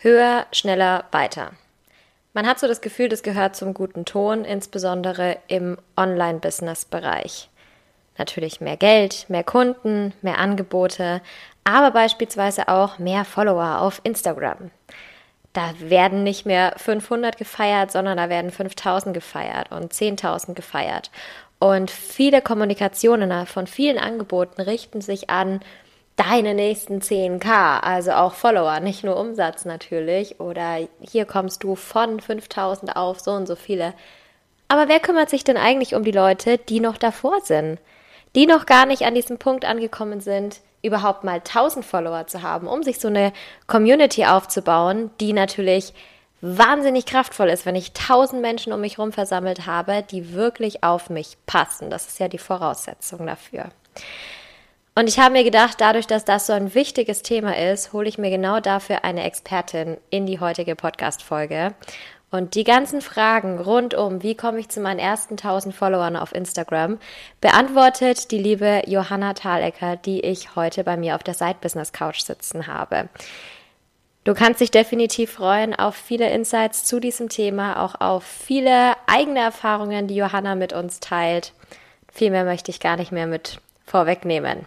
Höher, schneller, weiter. Man hat so das Gefühl, das gehört zum guten Ton, insbesondere im Online-Business-Bereich. Natürlich mehr Geld, mehr Kunden, mehr Angebote, aber beispielsweise auch mehr Follower auf Instagram. Da werden nicht mehr 500 gefeiert, sondern da werden 5000 gefeiert und 10.000 gefeiert. Und viele Kommunikationen von vielen Angeboten richten sich an deine nächsten 10k, also auch Follower, nicht nur Umsatz natürlich. Oder hier kommst du von 5000 auf so und so viele. Aber wer kümmert sich denn eigentlich um die Leute, die noch davor sind? Die noch gar nicht an diesem Punkt angekommen sind, überhaupt mal 1000 Follower zu haben, um sich so eine Community aufzubauen, die natürlich wahnsinnig kraftvoll ist, wenn ich 1000 Menschen um mich herum versammelt habe, die wirklich auf mich passen. Das ist ja die Voraussetzung dafür. Und ich habe mir gedacht, dadurch, dass das so ein wichtiges Thema ist, hole ich mir genau dafür eine Expertin in die heutige Podcast-Folge. Und die ganzen Fragen rund um, wie komme ich zu meinen ersten 1000 Followern auf Instagram, beantwortet die liebe Johanna Thalecker, die ich heute bei mir auf der Side Business Couch sitzen habe. Du kannst dich definitiv freuen auf viele Insights zu diesem Thema, auch auf viele eigene Erfahrungen, die Johanna mit uns teilt. Viel mehr möchte ich gar nicht mehr mit vorwegnehmen.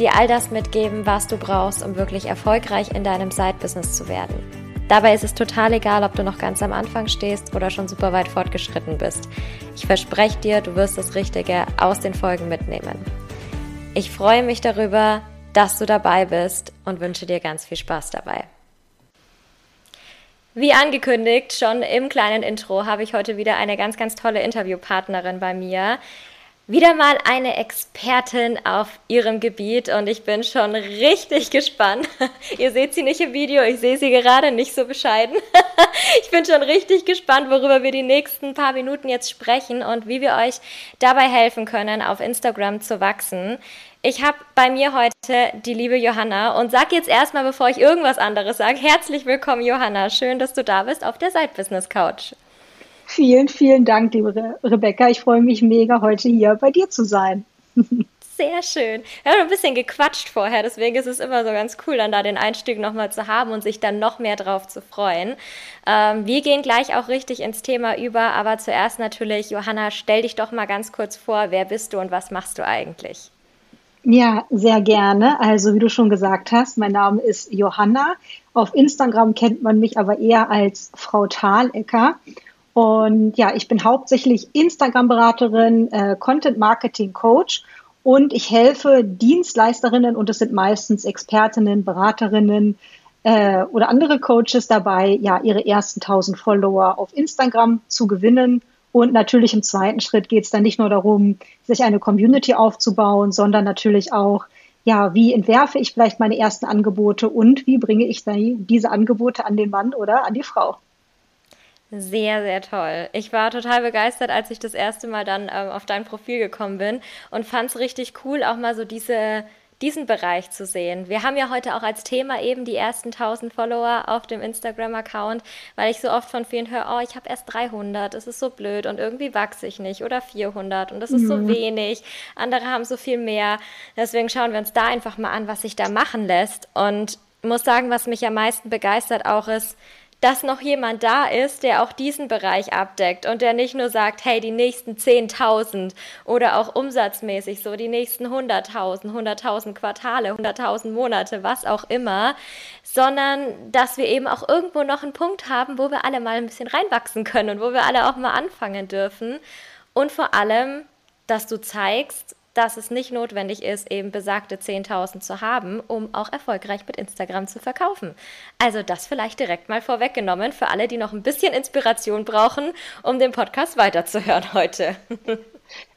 dir all das mitgeben, was du brauchst, um wirklich erfolgreich in deinem Side-Business zu werden. Dabei ist es total egal, ob du noch ganz am Anfang stehst oder schon super weit fortgeschritten bist. Ich verspreche dir, du wirst das Richtige aus den Folgen mitnehmen. Ich freue mich darüber, dass du dabei bist und wünsche dir ganz viel Spaß dabei. Wie angekündigt, schon im kleinen Intro habe ich heute wieder eine ganz, ganz tolle Interviewpartnerin bei mir wieder mal eine Expertin auf ihrem Gebiet und ich bin schon richtig gespannt. Ihr seht sie nicht im Video, ich sehe sie gerade nicht so bescheiden. ich bin schon richtig gespannt, worüber wir die nächsten paar Minuten jetzt sprechen und wie wir euch dabei helfen können, auf Instagram zu wachsen. Ich habe bei mir heute die liebe Johanna und sag jetzt erstmal, bevor ich irgendwas anderes sage, herzlich willkommen Johanna. Schön, dass du da bist auf der Side Business Couch. Vielen, vielen Dank, liebe Re Rebecca. Ich freue mich mega, heute hier bei dir zu sein. Sehr schön. Wir haben ein bisschen gequatscht vorher, deswegen ist es immer so ganz cool, dann da den Einstieg nochmal zu haben und sich dann noch mehr drauf zu freuen. Ähm, wir gehen gleich auch richtig ins Thema über, aber zuerst natürlich, Johanna, stell dich doch mal ganz kurz vor, wer bist du und was machst du eigentlich? Ja, sehr gerne. Also wie du schon gesagt hast, mein Name ist Johanna. Auf Instagram kennt man mich aber eher als Frau Thalecker. Und ja, ich bin hauptsächlich Instagram-Beraterin, äh, Content-Marketing-Coach und ich helfe Dienstleisterinnen und es sind meistens Expertinnen, Beraterinnen äh, oder andere Coaches dabei, ja, ihre ersten 1000 Follower auf Instagram zu gewinnen. Und natürlich im zweiten Schritt geht es dann nicht nur darum, sich eine Community aufzubauen, sondern natürlich auch, ja, wie entwerfe ich vielleicht meine ersten Angebote und wie bringe ich dann diese Angebote an den Mann oder an die Frau. Sehr, sehr toll. Ich war total begeistert, als ich das erste Mal dann ähm, auf dein Profil gekommen bin und fand es richtig cool, auch mal so diese, diesen Bereich zu sehen. Wir haben ja heute auch als Thema eben die ersten 1000 Follower auf dem Instagram-Account, weil ich so oft von vielen höre, oh, ich habe erst 300, das ist so blöd und irgendwie wachse ich nicht oder 400 und das ist mhm. so wenig. Andere haben so viel mehr. Deswegen schauen wir uns da einfach mal an, was sich da machen lässt und muss sagen, was mich am meisten begeistert auch ist, dass noch jemand da ist, der auch diesen Bereich abdeckt und der nicht nur sagt, hey, die nächsten 10.000 oder auch umsatzmäßig so die nächsten 100.000, 100.000 Quartale, 100.000 Monate, was auch immer, sondern dass wir eben auch irgendwo noch einen Punkt haben, wo wir alle mal ein bisschen reinwachsen können und wo wir alle auch mal anfangen dürfen. Und vor allem, dass du zeigst, dass es nicht notwendig ist, eben besagte 10.000 zu haben, um auch erfolgreich mit Instagram zu verkaufen. Also das vielleicht direkt mal vorweggenommen für alle, die noch ein bisschen Inspiration brauchen, um den Podcast weiterzuhören heute.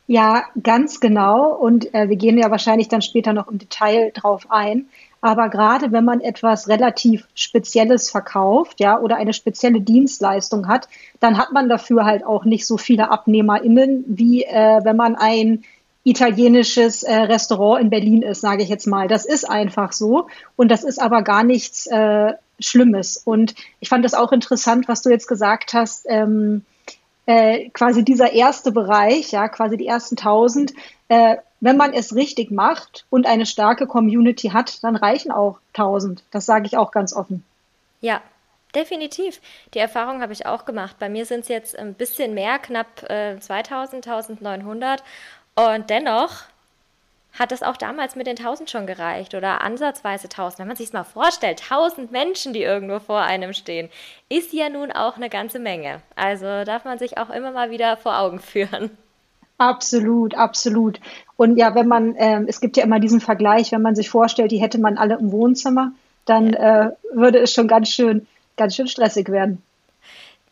Ja, ganz genau. Und äh, wir gehen ja wahrscheinlich dann später noch im Detail drauf ein. Aber gerade wenn man etwas relativ Spezielles verkauft, ja, oder eine spezielle Dienstleistung hat, dann hat man dafür halt auch nicht so viele AbnehmerInnen, wie äh, wenn man ein italienisches äh, Restaurant in Berlin ist, sage ich jetzt mal. Das ist einfach so. Und das ist aber gar nichts äh, Schlimmes. Und ich fand das auch interessant, was du jetzt gesagt hast. Ähm, äh, quasi dieser erste Bereich, ja, quasi die ersten tausend, äh, wenn man es richtig macht und eine starke Community hat, dann reichen auch tausend. Das sage ich auch ganz offen. Ja, definitiv. Die Erfahrung habe ich auch gemacht. Bei mir sind es jetzt ein bisschen mehr, knapp äh, 2000, 1900. Und dennoch hat es auch damals mit den 1000 schon gereicht oder ansatzweise 1000. Wenn man sich es mal vorstellt, 1000 Menschen, die irgendwo vor einem stehen, ist ja nun auch eine ganze Menge. Also darf man sich auch immer mal wieder vor Augen führen. Absolut, absolut. Und ja, wenn man, äh, es gibt ja immer diesen Vergleich, wenn man sich vorstellt, die hätte man alle im Wohnzimmer, dann ja. äh, würde es schon ganz schön, ganz schön stressig werden.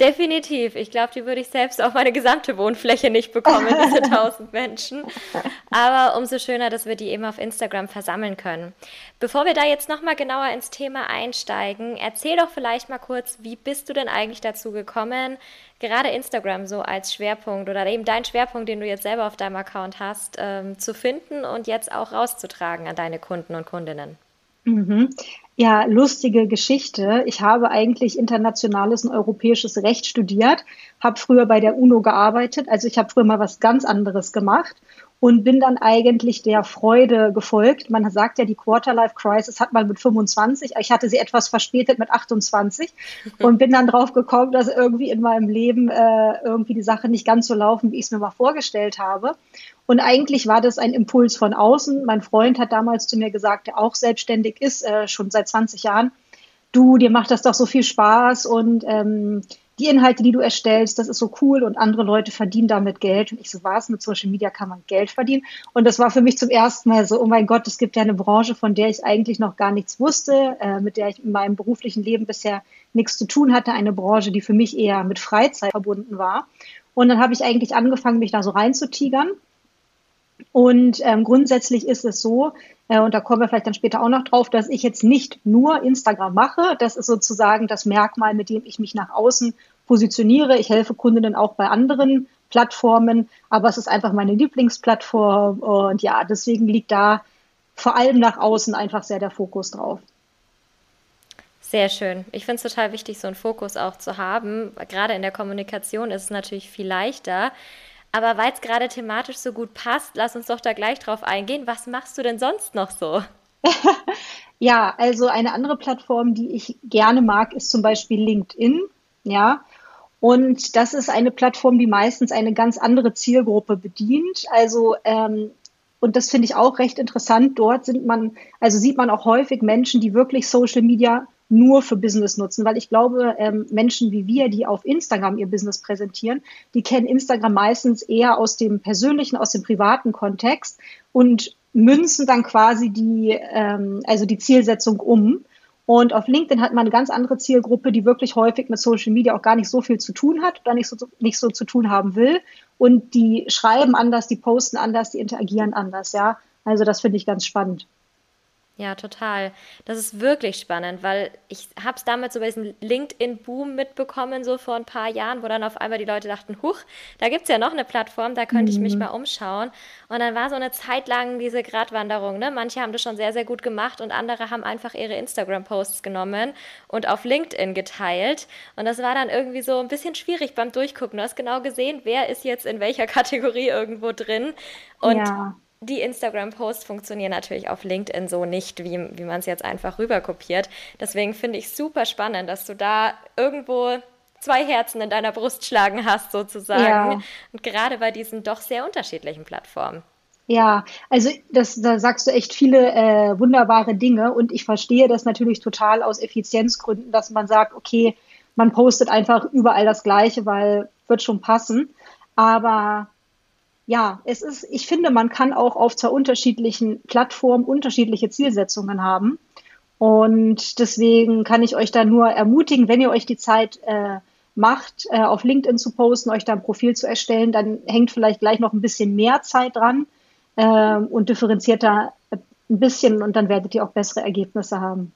Definitiv. Ich glaube, die würde ich selbst auf meine gesamte Wohnfläche nicht bekommen, diese 1000 Menschen. Aber umso schöner, dass wir die eben auf Instagram versammeln können. Bevor wir da jetzt nochmal genauer ins Thema einsteigen, erzähl doch vielleicht mal kurz, wie bist du denn eigentlich dazu gekommen, gerade Instagram so als Schwerpunkt oder eben dein Schwerpunkt, den du jetzt selber auf deinem Account hast, ähm, zu finden und jetzt auch rauszutragen an deine Kunden und Kundinnen? Mhm. Ja, lustige Geschichte. Ich habe eigentlich internationales und europäisches Recht studiert, habe früher bei der UNO gearbeitet, also ich habe früher mal was ganz anderes gemacht und bin dann eigentlich der Freude gefolgt. Man sagt ja, die Quarterlife Crisis hat man mit 25. Ich hatte sie etwas verspätet mit 28 und bin dann drauf gekommen, dass irgendwie in meinem Leben äh, irgendwie die Sachen nicht ganz so laufen, wie ich es mir mal vorgestellt habe. Und eigentlich war das ein Impuls von außen. Mein Freund hat damals zu mir gesagt, der auch selbstständig ist, äh, schon seit 20 Jahren. Du, dir macht das doch so viel Spaß und ähm, die Inhalte, die du erstellst, das ist so cool und andere Leute verdienen damit Geld. Und ich so, was, mit Social Media kann man Geld verdienen? Und das war für mich zum ersten Mal so, oh mein Gott, es gibt ja eine Branche, von der ich eigentlich noch gar nichts wusste, äh, mit der ich in meinem beruflichen Leben bisher nichts zu tun hatte. Eine Branche, die für mich eher mit Freizeit verbunden war. Und dann habe ich eigentlich angefangen, mich da so reinzutigern. Und ähm, grundsätzlich ist es so, äh, und da kommen wir vielleicht dann später auch noch drauf, dass ich jetzt nicht nur Instagram mache. Das ist sozusagen das Merkmal, mit dem ich mich nach außen positioniere. Ich helfe Kundinnen auch bei anderen Plattformen, aber es ist einfach meine Lieblingsplattform und ja, deswegen liegt da vor allem nach außen einfach sehr der Fokus drauf. Sehr schön. Ich finde es total wichtig, so einen Fokus auch zu haben. Gerade in der Kommunikation ist es natürlich viel leichter. Aber weil es gerade thematisch so gut passt, lass uns doch da gleich drauf eingehen. Was machst du denn sonst noch so? ja, also eine andere Plattform, die ich gerne mag, ist zum Beispiel LinkedIn. Ja, und das ist eine Plattform, die meistens eine ganz andere Zielgruppe bedient. Also ähm, und das finde ich auch recht interessant. Dort man, also sieht man auch häufig Menschen, die wirklich Social Media nur für Business nutzen, weil ich glaube, ähm, Menschen wie wir, die auf Instagram ihr Business präsentieren, die kennen Instagram meistens eher aus dem persönlichen, aus dem privaten Kontext und münzen dann quasi die, ähm, also die Zielsetzung um und auf LinkedIn hat man eine ganz andere Zielgruppe, die wirklich häufig mit Social Media auch gar nicht so viel zu tun hat oder nicht so, nicht so zu tun haben will. Und die schreiben anders, die posten anders, die interagieren anders, ja. Also das finde ich ganz spannend. Ja, total. Das ist wirklich spannend, weil ich habe es damals so bei diesem LinkedIn-Boom mitbekommen, so vor ein paar Jahren, wo dann auf einmal die Leute dachten, huch, da gibt es ja noch eine Plattform, da könnte mhm. ich mich mhm. mal umschauen. Und dann war so eine Zeit lang diese Gratwanderung. Ne? Manche haben das schon sehr, sehr gut gemacht und andere haben einfach ihre Instagram-Posts genommen und auf LinkedIn geteilt. Und das war dann irgendwie so ein bisschen schwierig beim Durchgucken. Du hast genau gesehen, wer ist jetzt in welcher Kategorie irgendwo drin. Und ja die Instagram-Posts funktionieren natürlich auf LinkedIn so nicht, wie, wie man es jetzt einfach rüberkopiert. Deswegen finde ich super spannend, dass du da irgendwo zwei Herzen in deiner Brust schlagen hast, sozusagen. Ja. Und gerade bei diesen doch sehr unterschiedlichen Plattformen. Ja, also das, da sagst du echt viele äh, wunderbare Dinge und ich verstehe das natürlich total aus Effizienzgründen, dass man sagt, okay, man postet einfach überall das Gleiche, weil wird schon passen. Aber ja, es ist, ich finde, man kann auch auf zwei unterschiedlichen Plattformen unterschiedliche Zielsetzungen haben. Und deswegen kann ich euch da nur ermutigen, wenn ihr euch die Zeit äh, macht, äh, auf LinkedIn zu posten, euch da ein Profil zu erstellen, dann hängt vielleicht gleich noch ein bisschen mehr Zeit dran äh, und differenzierter ein bisschen und dann werdet ihr auch bessere Ergebnisse haben.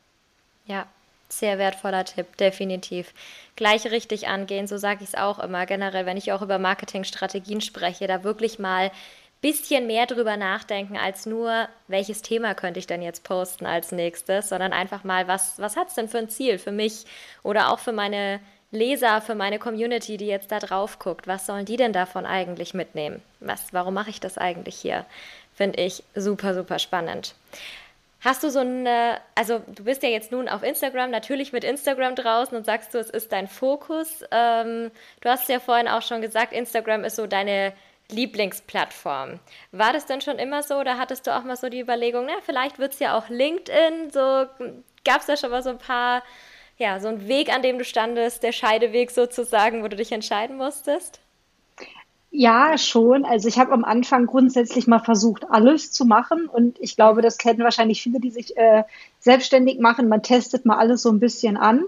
Ja, sehr wertvoller Tipp, definitiv. Gleich richtig angehen, so sage ich es auch immer generell, wenn ich auch über Marketingstrategien spreche, da wirklich mal bisschen mehr drüber nachdenken als nur, welches Thema könnte ich denn jetzt posten als nächstes, sondern einfach mal, was, was hat es denn für ein Ziel für mich oder auch für meine Leser, für meine Community, die jetzt da drauf guckt. Was sollen die denn davon eigentlich mitnehmen? Was, warum mache ich das eigentlich hier? Finde ich super, super spannend. Hast du so eine, also du bist ja jetzt nun auf Instagram, natürlich mit Instagram draußen und sagst du, es ist dein Fokus. Ähm, du hast ja vorhin auch schon gesagt, Instagram ist so deine Lieblingsplattform. War das denn schon immer so oder hattest du auch mal so die Überlegung, na, vielleicht wird es ja auch LinkedIn? So gab es da schon mal so ein paar, ja, so ein Weg, an dem du standest, der Scheideweg sozusagen, wo du dich entscheiden musstest? Ja, schon. Also ich habe am Anfang grundsätzlich mal versucht, alles zu machen. Und ich glaube, das kennen wahrscheinlich viele, die sich äh, selbstständig machen. Man testet mal alles so ein bisschen an.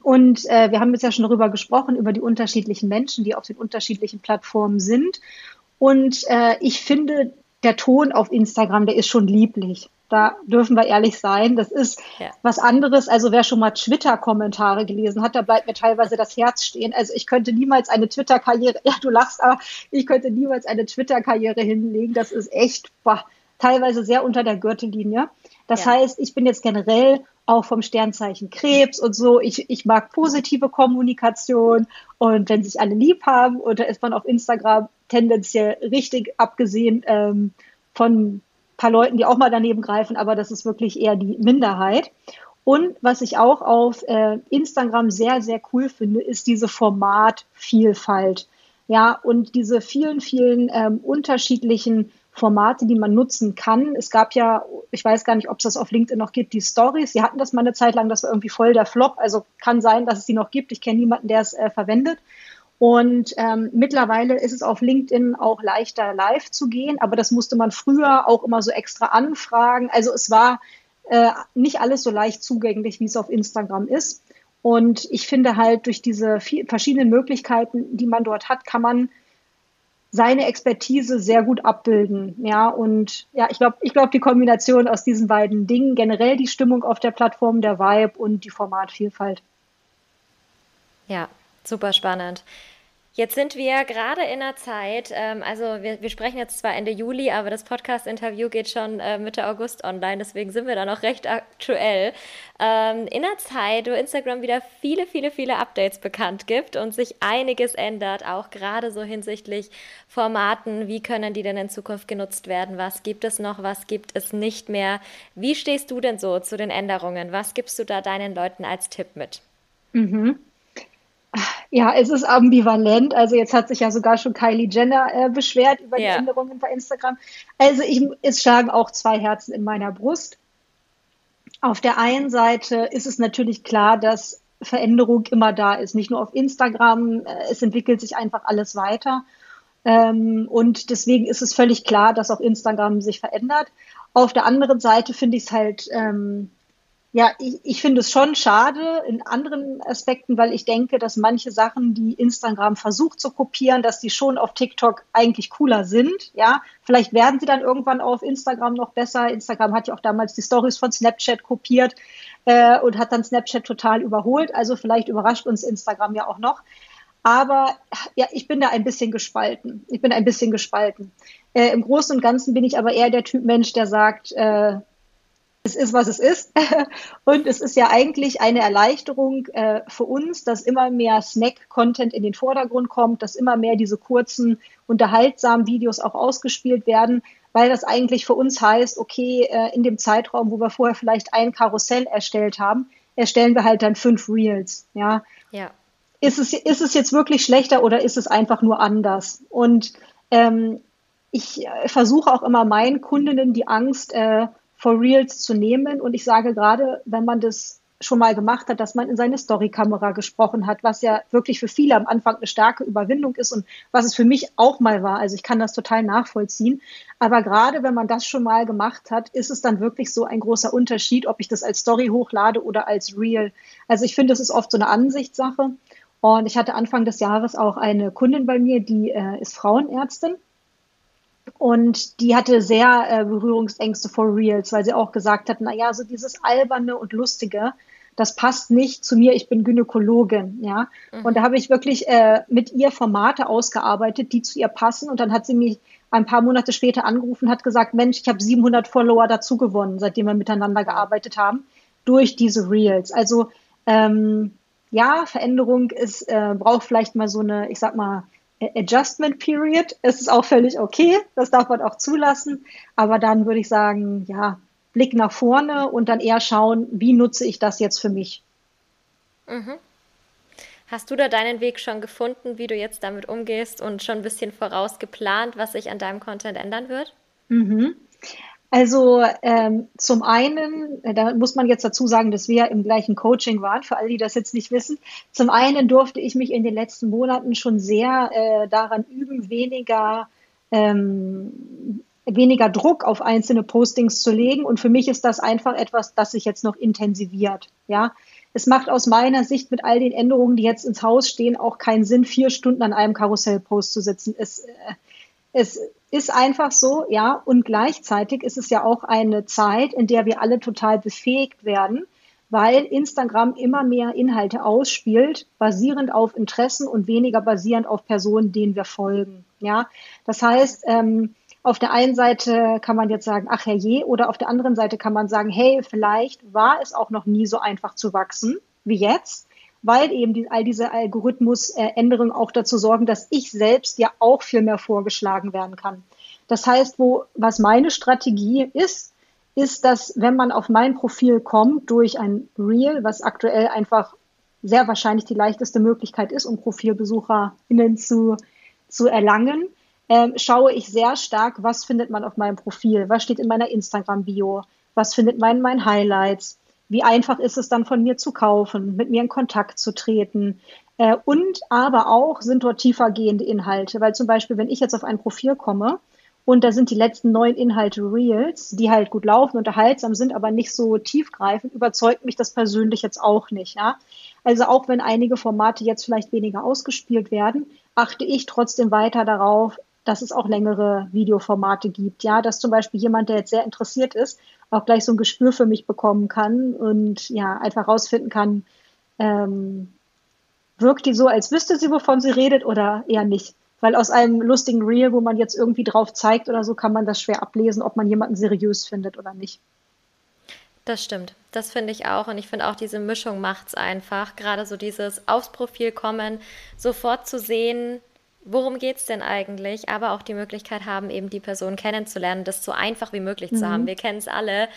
Und äh, wir haben jetzt ja schon darüber gesprochen, über die unterschiedlichen Menschen, die auf den unterschiedlichen Plattformen sind. Und äh, ich finde, der Ton auf Instagram, der ist schon lieblich. Da dürfen wir ehrlich sein. Das ist ja. was anderes. Also wer schon mal Twitter-Kommentare gelesen hat, da bleibt mir teilweise das Herz stehen. Also ich könnte niemals eine Twitter-Karriere, ja du lachst, aber ich könnte niemals eine Twitter-Karriere hinlegen. Das ist echt boah, teilweise sehr unter der Gürtellinie. Das ja. heißt, ich bin jetzt generell auch vom Sternzeichen Krebs und so. Ich, ich mag positive Kommunikation und wenn sich alle lieb haben da ist man auf Instagram tendenziell richtig abgesehen ähm, von paar Leuten, die auch mal daneben greifen, aber das ist wirklich eher die Minderheit. Und was ich auch auf äh, Instagram sehr, sehr cool finde, ist diese Formatvielfalt. Ja, und diese vielen, vielen ähm, unterschiedlichen Formate, die man nutzen kann. Es gab ja, ich weiß gar nicht, ob es das auf LinkedIn noch gibt, die Stories. Sie hatten das mal eine Zeit lang, das war irgendwie voll der Flop. Also kann sein, dass es die noch gibt. Ich kenne niemanden, der es äh, verwendet. Und ähm, mittlerweile ist es auf LinkedIn auch leichter, live zu gehen, aber das musste man früher auch immer so extra anfragen. Also es war äh, nicht alles so leicht zugänglich, wie es auf Instagram ist. Und ich finde halt, durch diese verschiedenen Möglichkeiten, die man dort hat, kann man seine Expertise sehr gut abbilden. Ja, und ja, ich glaube, ich glaube, die Kombination aus diesen beiden Dingen, generell die Stimmung auf der Plattform, der Vibe und die Formatvielfalt. Ja, super spannend. Jetzt sind wir gerade in einer Zeit, ähm, also wir, wir, sprechen jetzt zwar Ende Juli, aber das Podcast-Interview geht schon äh, Mitte August online, deswegen sind wir da noch recht aktuell. Ähm, in einer Zeit, wo Instagram wieder viele, viele, viele Updates bekannt gibt und sich einiges ändert, auch gerade so hinsichtlich Formaten, wie können die denn in Zukunft genutzt werden, was gibt es noch, was gibt es nicht mehr. Wie stehst du denn so zu den Änderungen? Was gibst du da deinen Leuten als Tipp mit? Mhm. Ja, es ist ambivalent. Also jetzt hat sich ja sogar schon Kylie Jenner äh, beschwert über die Änderungen bei Instagram. Also ich, es schlagen auch zwei Herzen in meiner Brust. Auf der einen Seite ist es natürlich klar, dass Veränderung immer da ist. Nicht nur auf Instagram, äh, es entwickelt sich einfach alles weiter. Ähm, und deswegen ist es völlig klar, dass auch Instagram sich verändert. Auf der anderen Seite finde ich es halt ähm, ja, ich, ich finde es schon schade in anderen Aspekten, weil ich denke, dass manche Sachen, die Instagram versucht zu kopieren, dass die schon auf TikTok eigentlich cooler sind. Ja, vielleicht werden sie dann irgendwann auf Instagram noch besser. Instagram hat ja auch damals die Stories von Snapchat kopiert äh, und hat dann Snapchat total überholt. Also vielleicht überrascht uns Instagram ja auch noch. Aber ja, ich bin da ein bisschen gespalten. Ich bin ein bisschen gespalten. Äh, Im Großen und Ganzen bin ich aber eher der Typ Mensch, der sagt, äh, es ist, was es ist. Und es ist ja eigentlich eine Erleichterung äh, für uns, dass immer mehr Snack-Content in den Vordergrund kommt, dass immer mehr diese kurzen, unterhaltsamen Videos auch ausgespielt werden, weil das eigentlich für uns heißt, okay, äh, in dem Zeitraum, wo wir vorher vielleicht ein Karussell erstellt haben, erstellen wir halt dann fünf Reels. Ja. ja. Ist, es, ist es jetzt wirklich schlechter oder ist es einfach nur anders? Und ähm, ich äh, versuche auch immer meinen Kundinnen die Angst, äh, for Reals zu nehmen. Und ich sage gerade, wenn man das schon mal gemacht hat, dass man in seine Storykamera gesprochen hat, was ja wirklich für viele am Anfang eine starke Überwindung ist und was es für mich auch mal war. Also ich kann das total nachvollziehen. Aber gerade wenn man das schon mal gemacht hat, ist es dann wirklich so ein großer Unterschied, ob ich das als Story hochlade oder als Real. Also ich finde, es ist oft so eine Ansichtssache. Und ich hatte Anfang des Jahres auch eine Kundin bei mir, die äh, ist Frauenärztin Und die hatte sehr äh, Berührungsängste vor Reels, weil sie auch gesagt hat, na ja, so dieses alberne und lustige, das passt nicht zu mir, ich bin Gynäkologin, ja. Mhm. Und da habe ich wirklich äh, mit ihr Formate ausgearbeitet, die zu ihr passen. Und dann hat sie mich ein paar Monate später angerufen, hat gesagt, Mensch, ich habe 700 Follower dazu gewonnen, seitdem wir miteinander gearbeitet haben, durch diese Reels. Also ähm, ja, Veränderung ist, äh, braucht vielleicht mal so eine, ich sag mal, Adjustment Period. Es ist auch völlig okay, das darf man auch zulassen. Aber dann würde ich sagen, ja, Blick nach vorne und dann eher schauen, wie nutze ich das jetzt für mich. Mhm. Hast du da deinen Weg schon gefunden, wie du jetzt damit umgehst und schon ein bisschen vorausgeplant, was sich an deinem Content ändern wird? Mhm. Also ähm, zum einen, äh, da muss man jetzt dazu sagen, dass wir im gleichen Coaching waren, für alle, die das jetzt nicht wissen. Zum einen durfte ich mich in den letzten Monaten schon sehr äh, daran üben, weniger ähm, weniger Druck auf einzelne Postings zu legen. Und für mich ist das einfach etwas, das sich jetzt noch intensiviert. Ja, es macht aus meiner Sicht mit all den Änderungen, die jetzt ins Haus stehen, auch keinen Sinn, vier Stunden an einem Karussellpost zu sitzen. Es, äh, es ist einfach so, ja. Und gleichzeitig ist es ja auch eine Zeit, in der wir alle total befähigt werden, weil Instagram immer mehr Inhalte ausspielt, basierend auf Interessen und weniger basierend auf Personen, denen wir folgen. Ja, das heißt, ähm, auf der einen Seite kann man jetzt sagen, ach herrje, oder auf der anderen Seite kann man sagen, hey, vielleicht war es auch noch nie so einfach zu wachsen wie jetzt, weil eben die, all diese Algorithmusänderungen auch dazu sorgen, dass ich selbst ja auch viel mehr vorgeschlagen werden kann. Das heißt, wo, was meine Strategie ist, ist, dass wenn man auf mein Profil kommt durch ein Reel, was aktuell einfach sehr wahrscheinlich die leichteste Möglichkeit ist, um ProfilbesucherInnen zu, zu erlangen, ähm, schaue ich sehr stark, was findet man auf meinem Profil, was steht in meiner Instagram-Bio, was findet man in meinen Highlights, wie einfach ist es dann von mir zu kaufen, mit mir in Kontakt zu treten. Äh, und aber auch sind dort tiefergehende Inhalte, weil zum Beispiel, wenn ich jetzt auf ein Profil komme und da sind die letzten neun Inhalte Reels, die halt gut laufen, unterhaltsam sind, aber nicht so tiefgreifend, überzeugt mich das persönlich jetzt auch nicht. Ja? Also auch wenn einige Formate jetzt vielleicht weniger ausgespielt werden, achte ich trotzdem weiter darauf, dass es auch längere Videoformate gibt. Ja, dass zum Beispiel jemand, der jetzt sehr interessiert ist, auch gleich so ein Gespür für mich bekommen kann und ja, einfach rausfinden kann, ähm, wirkt die so, als wüsste sie, wovon sie redet oder eher nicht. Weil aus einem lustigen Reel, wo man jetzt irgendwie drauf zeigt oder so, kann man das schwer ablesen, ob man jemanden seriös findet oder nicht. Das stimmt. Das finde ich auch. Und ich finde auch, diese Mischung macht es einfach. Gerade so dieses aufs Profil kommen, sofort zu sehen, worum geht es denn eigentlich, aber auch die Möglichkeit haben, eben die Person kennenzulernen, das so einfach wie möglich mhm. zu haben. Wir kennen es alle.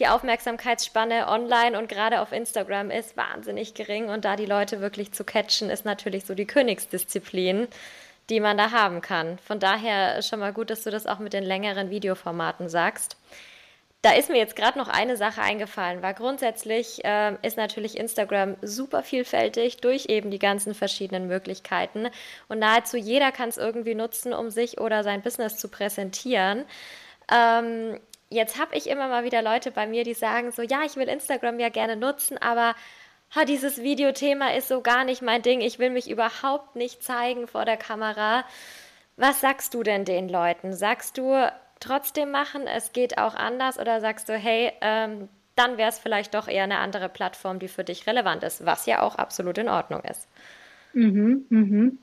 Die Aufmerksamkeitsspanne online und gerade auf Instagram ist wahnsinnig gering und da die Leute wirklich zu catchen, ist natürlich so die Königsdisziplin, die man da haben kann. Von daher schon mal gut, dass du das auch mit den längeren Videoformaten sagst. Da ist mir jetzt gerade noch eine Sache eingefallen, weil grundsätzlich äh, ist natürlich Instagram super vielfältig durch eben die ganzen verschiedenen Möglichkeiten und nahezu jeder kann es irgendwie nutzen, um sich oder sein Business zu präsentieren. Ähm, jetzt habe ich immer mal wieder Leute bei mir, die sagen so, ja, ich will Instagram ja gerne nutzen, aber ha, dieses Videothema ist so gar nicht mein Ding. Ich will mich überhaupt nicht zeigen vor der Kamera. Was sagst du denn den Leuten? Sagst du, trotzdem machen, es geht auch anders oder sagst du, hey, ähm, dann wäre es vielleicht doch eher eine andere Plattform, die für dich relevant ist, was ja auch absolut in Ordnung ist. Mhm, mhm.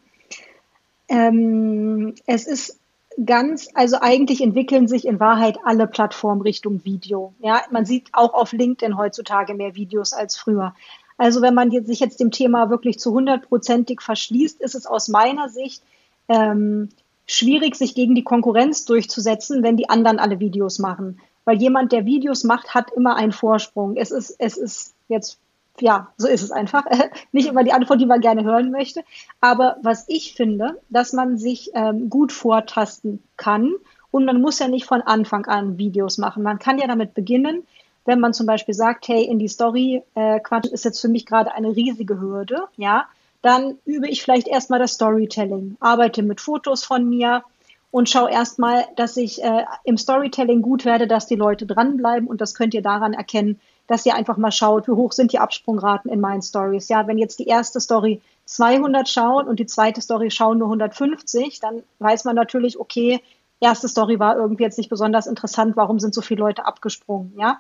Ähm, es ist ganz, also eigentlich entwickeln sich in Wahrheit alle Plattformen Richtung Video. Ja, man sieht auch auf LinkedIn heutzutage mehr Videos als früher. Also wenn man sich jetzt dem Thema wirklich zu hundertprozentig verschließt, ist es aus meiner Sicht ähm, schwierig, sich gegen die Konkurrenz durchzusetzen, wenn die anderen alle Videos machen. Weil jemand, der Videos macht, hat immer einen Vorsprung. Es ist, es ist jetzt, ja, so ist es einfach. Nicht immer die Antwort, die man gerne hören möchte. Aber was ich finde, dass man sich ähm, gut vortasten kann und man muss ja nicht von Anfang an Videos machen. Man kann ja damit beginnen, wenn man zum Beispiel sagt, hey, in die Story äh, Quatsch ist jetzt für mich gerade eine riesige Hürde, ja, dann übe ich vielleicht erstmal das Storytelling, arbeite mit Fotos von mir und schaue erstmal, dass ich äh, im Storytelling gut werde, dass die Leute dranbleiben und das könnt ihr daran erkennen, dass ihr einfach mal schaut, wie hoch sind die Absprungraten in meinen Stories. Ja, wenn jetzt die erste Story 200 schauen und die zweite Story schauen nur 150, dann weiß man natürlich, okay, erste Story war irgendwie jetzt nicht besonders interessant, warum sind so viele Leute abgesprungen, ja.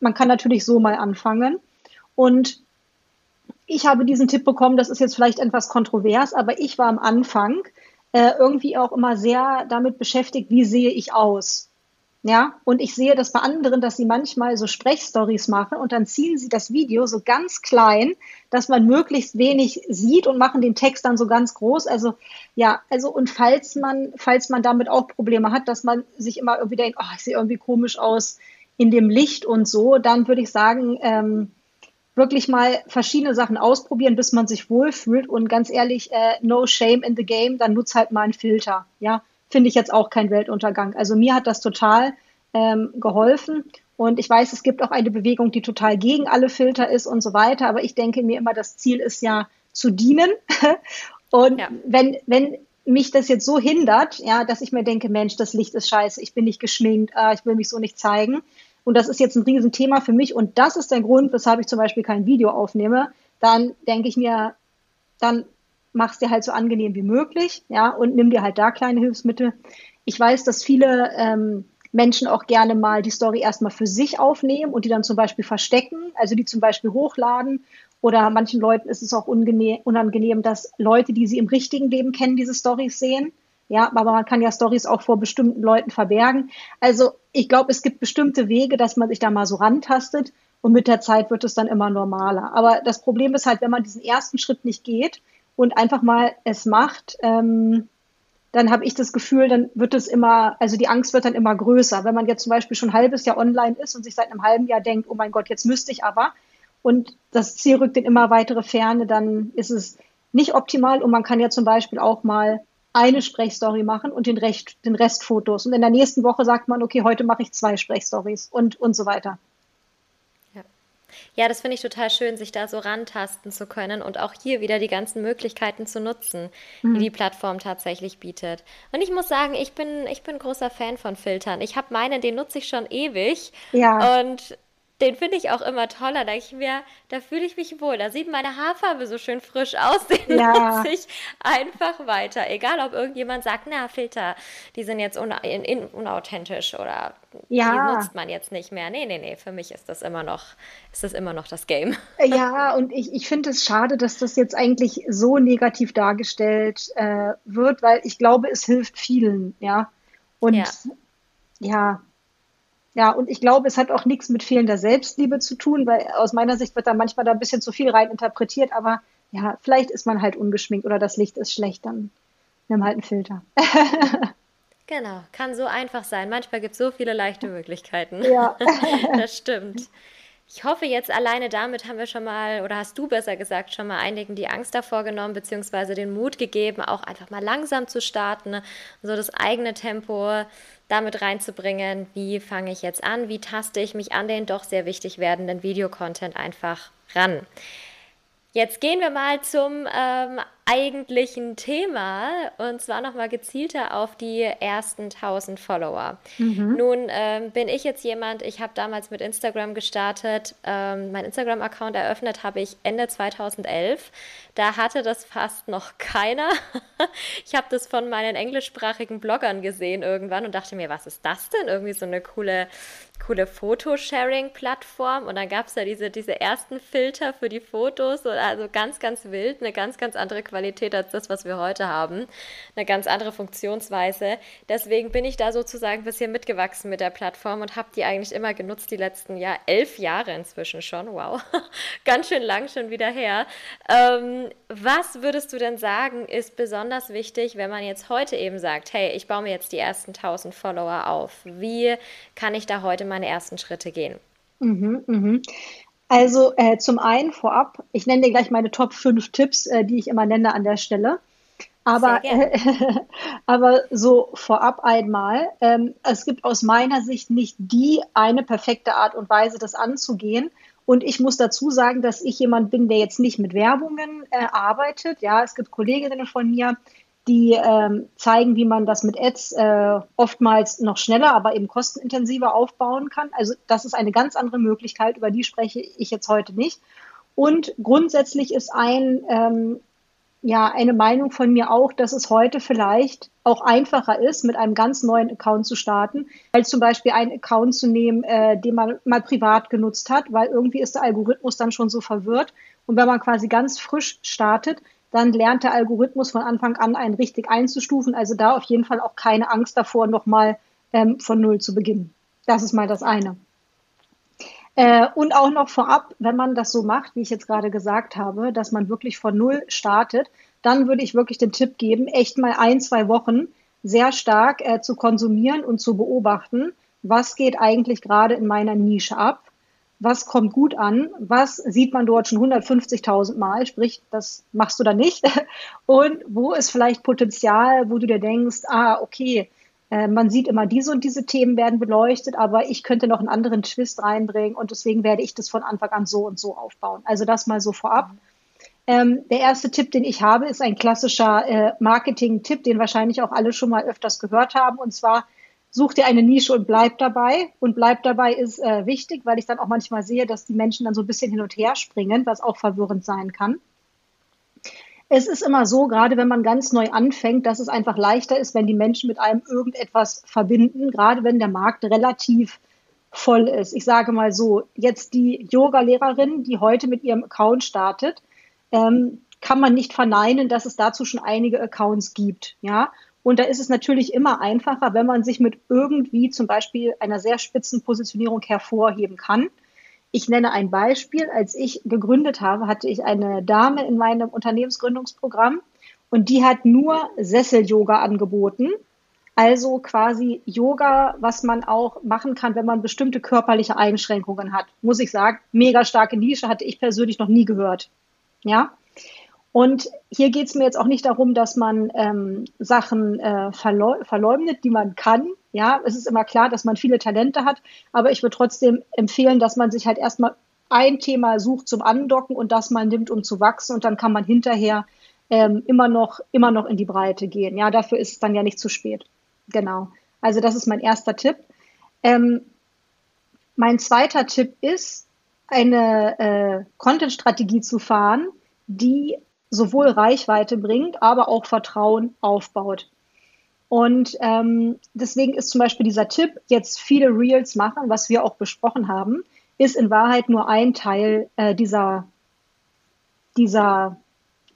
Man kann natürlich so mal anfangen. Und ich habe diesen Tipp bekommen, das ist jetzt vielleicht etwas kontrovers, aber ich war am Anfang äh, irgendwie auch immer sehr damit beschäftigt, wie sehe ich aus. Ja, und ich sehe das bei anderen, dass sie manchmal so Sprechstories machen und dann ziehen sie das Video so ganz klein, dass man möglichst wenig sieht und machen den Text dann so ganz groß. Also, ja, also, und falls man, falls man damit auch Probleme hat, dass man sich immer irgendwie denkt, oh, ich sehe irgendwie komisch aus in dem Licht und so, dann würde ich sagen, ähm, wirklich mal verschiedene Sachen ausprobieren, bis man sich wohlfühlt. Und ganz ehrlich, äh, no shame in the game, dann nutzt halt mal einen Filter. Ja, finde ich jetzt auch kein Weltuntergang. Also mir hat das total ähm, geholfen. Und ich weiß, es gibt auch eine Bewegung, die total gegen alle Filter ist und so weiter. Aber ich denke mir immer, das Ziel ist ja zu dienen. und ja. wenn, wenn mich das jetzt so hindert, ja, dass ich mir denke, Mensch, das Licht ist scheiße, ich bin nicht geschminkt, äh, ich will mich so nicht zeigen. Und das ist jetzt ein Riesenthema für mich. Und das ist der Grund, weshalb ich zum Beispiel kein Video aufnehme. Dann denke ich mir, dann mach es dir halt so angenehm wie möglich, ja, und nimm dir halt da kleine Hilfsmittel. Ich weiß, dass viele ähm, Menschen auch gerne mal die Story erstmal für sich aufnehmen und die dann zum Beispiel verstecken, also die zum Beispiel hochladen. Oder manchen Leuten ist es auch unangenehm, dass Leute, die sie im richtigen Leben kennen, diese Stories sehen. Ja, aber man kann ja Stories auch vor bestimmten Leuten verbergen. Also ich glaube, es gibt bestimmte Wege, dass man sich da mal so rantastet und mit der Zeit wird es dann immer normaler. Aber das Problem ist halt, wenn man diesen ersten Schritt nicht geht, und einfach mal es macht, ähm, dann habe ich das Gefühl, dann wird es immer, also die Angst wird dann immer größer. Wenn man jetzt zum Beispiel schon ein halbes Jahr online ist und sich seit einem halben Jahr denkt, oh mein Gott, jetzt müsste ich aber, und das Ziel rückt in immer weitere Ferne, dann ist es nicht optimal und man kann ja zum Beispiel auch mal eine Sprechstory machen und den Rest, den Rest Fotos. Und in der nächsten Woche sagt man, okay, heute mache ich zwei Sprechstories und, und so weiter. Ja, das finde ich total schön, sich da so rantasten zu können und auch hier wieder die ganzen Möglichkeiten zu nutzen, mhm. die die Plattform tatsächlich bietet. Und ich muss sagen, ich bin, ich bin großer Fan von Filtern. Ich habe meinen, den nutze ich schon ewig. Ja. Und den finde ich auch immer toller. Da ich mir, da fühle ich mich wohl. Da sieht meine Haarfarbe so schön frisch aus. Den ja. nutze ich einfach weiter. Egal, ob irgendjemand sagt, na, Filter, die sind jetzt una in, in, unauthentisch oder ja. die nutzt man jetzt nicht mehr. Nee, nee, nee. Für mich ist das immer noch, ist das immer noch das Game. Ja, und ich, ich finde es schade, dass das jetzt eigentlich so negativ dargestellt äh, wird, weil ich glaube, es hilft vielen, ja. Und ja, ja ja, und ich glaube, es hat auch nichts mit fehlender Selbstliebe zu tun, weil aus meiner Sicht wird da manchmal da ein bisschen zu viel rein interpretiert, aber ja, vielleicht ist man halt ungeschminkt oder das Licht ist schlecht, dann nimm halt einen Filter. genau, kann so einfach sein. Manchmal gibt es so viele leichte Möglichkeiten. Ja. das stimmt. Ich hoffe, jetzt alleine damit haben wir schon mal, oder hast du besser gesagt, schon mal einigen die Angst davor genommen, beziehungsweise den Mut gegeben, auch einfach mal langsam zu starten, so das eigene Tempo damit reinzubringen, wie fange ich jetzt an, wie taste ich mich an den doch sehr wichtig werdenden Videocontent einfach ran. Jetzt gehen wir mal zum ähm, eigentlichen Thema und zwar nochmal gezielter auf die ersten 1000 Follower. Mhm. Nun ähm, bin ich jetzt jemand, ich habe damals mit Instagram gestartet, ähm, mein Instagram-Account eröffnet habe ich Ende 2011. Da hatte das fast noch keiner. ich habe das von meinen englischsprachigen Bloggern gesehen irgendwann und dachte mir, was ist das denn? Irgendwie so eine coole coole Fotosharing-Plattform und dann gab es ja diese, diese ersten Filter für die Fotos, also ganz, ganz wild, eine ganz, ganz andere Qualität als das, was wir heute haben, eine ganz andere Funktionsweise. Deswegen bin ich da sozusagen ein bisschen mitgewachsen mit der Plattform und habe die eigentlich immer genutzt, die letzten ja elf Jahre inzwischen schon, wow, ganz schön lang schon wieder her. Ähm, was würdest du denn sagen, ist besonders wichtig, wenn man jetzt heute eben sagt, hey, ich baue mir jetzt die ersten 1000 Follower auf. Wie kann ich da heute meine ersten Schritte gehen? Mhm, mhm. Also äh, zum einen vorab, ich nenne dir gleich meine Top 5 Tipps, äh, die ich immer nenne an der Stelle. Aber, äh, aber so vorab einmal, ähm, es gibt aus meiner Sicht nicht die eine perfekte Art und Weise, das anzugehen. Und ich muss dazu sagen, dass ich jemand bin, der jetzt nicht mit Werbungen äh, arbeitet. Ja, es gibt Kolleginnen von mir, die ähm, zeigen, wie man das mit Ads äh, oftmals noch schneller, aber eben kostenintensiver aufbauen kann. Also das ist eine ganz andere Möglichkeit, über die spreche ich jetzt heute nicht. Und grundsätzlich ist ein, ähm, ja eine Meinung von mir auch, dass es heute vielleicht auch einfacher ist, mit einem ganz neuen Account zu starten, als zum Beispiel einen Account zu nehmen, äh, den man mal privat genutzt hat, weil irgendwie ist der Algorithmus dann schon so verwirrt. Und wenn man quasi ganz frisch startet, dann lernt der Algorithmus von Anfang an einen richtig einzustufen. Also da auf jeden Fall auch keine Angst davor, nochmal ähm, von Null zu beginnen. Das ist mal das eine. Äh, und auch noch vorab, wenn man das so macht, wie ich jetzt gerade gesagt habe, dass man wirklich von Null startet, dann würde ich wirklich den Tipp geben, echt mal ein, zwei Wochen sehr stark äh, zu konsumieren und zu beobachten, was geht eigentlich gerade in meiner Nische ab, was kommt gut an, was sieht man dort schon 150.000 Mal, sprich, das machst du da nicht, und wo ist vielleicht Potenzial, wo du dir denkst, ah, okay, äh, man sieht immer, diese und diese Themen werden beleuchtet, aber ich könnte noch einen anderen Twist reinbringen und deswegen werde ich das von Anfang an so und so aufbauen. Also das mal so vorab. Ähm, der erste Tipp, den ich habe, ist ein klassischer äh, Marketing-Tipp, den wahrscheinlich auch alle schon mal öfters gehört haben. Und zwar such dir eine Nische und bleib dabei. Und bleib dabei ist äh, wichtig, weil ich dann auch manchmal sehe, dass die Menschen dann so ein bisschen hin und her springen, was auch verwirrend sein kann. Es ist immer so, gerade wenn man ganz neu anfängt, dass es einfach leichter ist, wenn die Menschen mit einem irgendetwas verbinden, gerade wenn der Markt relativ voll ist. Ich sage mal so, jetzt die Yoga-Lehrerin, die heute mit ihrem Account startet, ähm, kann man nicht verneinen, dass es dazu schon einige Accounts gibt. Ja, und da ist es natürlich immer einfacher, wenn man sich mit irgendwie zum Beispiel einer sehr spitzen Positionierung hervorheben kann. Ich nenne ein Beispiel. Als ich gegründet habe, hatte ich eine Dame in meinem Unternehmensgründungsprogramm und die hat nur Sessel-Yoga angeboten. Also quasi Yoga, was man auch machen kann, wenn man bestimmte körperliche Einschränkungen hat. Muss ich sagen, mega starke Nische hatte ich persönlich noch nie gehört. Ja. Und hier geht es mir jetzt auch nicht darum, dass man ähm, Sachen äh, verleugnet, die man kann, ja, es ist immer klar, dass man viele Talente hat, aber ich würde trotzdem empfehlen, dass man sich halt erstmal ein Thema sucht zum Andocken und das mal nimmt, um zu wachsen und dann kann man hinterher ähm, immer noch immer noch in die Breite gehen. Ja, dafür ist es dann ja nicht zu spät. Genau. Also das ist mein erster Tipp. Ähm, mein zweiter Tipp ist, eine äh, Content-Strategie zu fahren, die sowohl Reichweite bringt, aber auch Vertrauen aufbaut. Und ähm, deswegen ist zum Beispiel dieser Tipp, jetzt viele Reels machen, was wir auch besprochen haben, ist in Wahrheit nur ein Teil äh, dieser, dieser,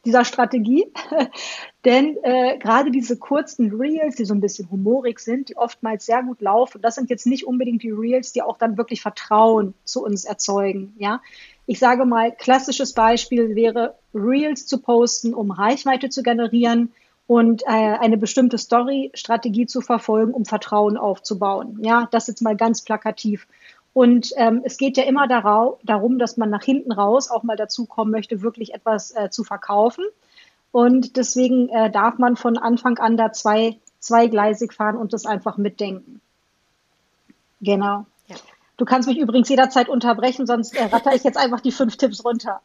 dieser Strategie. Denn äh, gerade diese kurzen Reels, die so ein bisschen humorig sind, die oftmals sehr gut laufen, das sind jetzt nicht unbedingt die Reels, die auch dann wirklich Vertrauen zu uns erzeugen. Ja, ich sage mal, klassisches Beispiel wäre Reels zu posten, um Reichweite zu generieren und äh, eine bestimmte Story-Strategie zu verfolgen, um Vertrauen aufzubauen. Ja, das jetzt mal ganz plakativ. Und ähm, es geht ja immer darau darum, dass man nach hinten raus auch mal dazu kommen möchte, wirklich etwas äh, zu verkaufen. Und deswegen äh, darf man von Anfang an da zwei, zweigleisig fahren und das einfach mitdenken. Genau. Du kannst mich übrigens jederzeit unterbrechen, sonst äh, ratter ich jetzt einfach die fünf Tipps runter.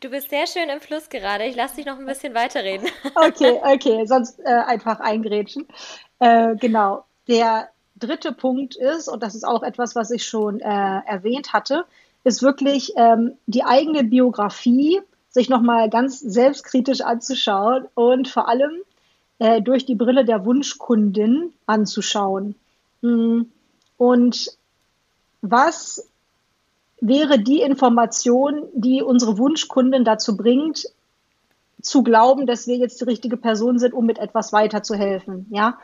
du bist sehr schön im Fluss gerade. Ich lasse dich noch ein bisschen weiterreden. okay, okay, sonst äh, einfach eingrätschen. Äh, genau. Der dritte Punkt ist, und das ist auch etwas, was ich schon äh, erwähnt hatte, ist wirklich ähm, die eigene Biografie sich nochmal ganz selbstkritisch anzuschauen und vor allem äh, durch die Brille der Wunschkundin anzuschauen. Hm. Und was wäre die Information, die unsere Wunschkundin dazu bringt, zu glauben, dass wir jetzt die richtige Person sind, um mit etwas weiterzuhelfen, ja?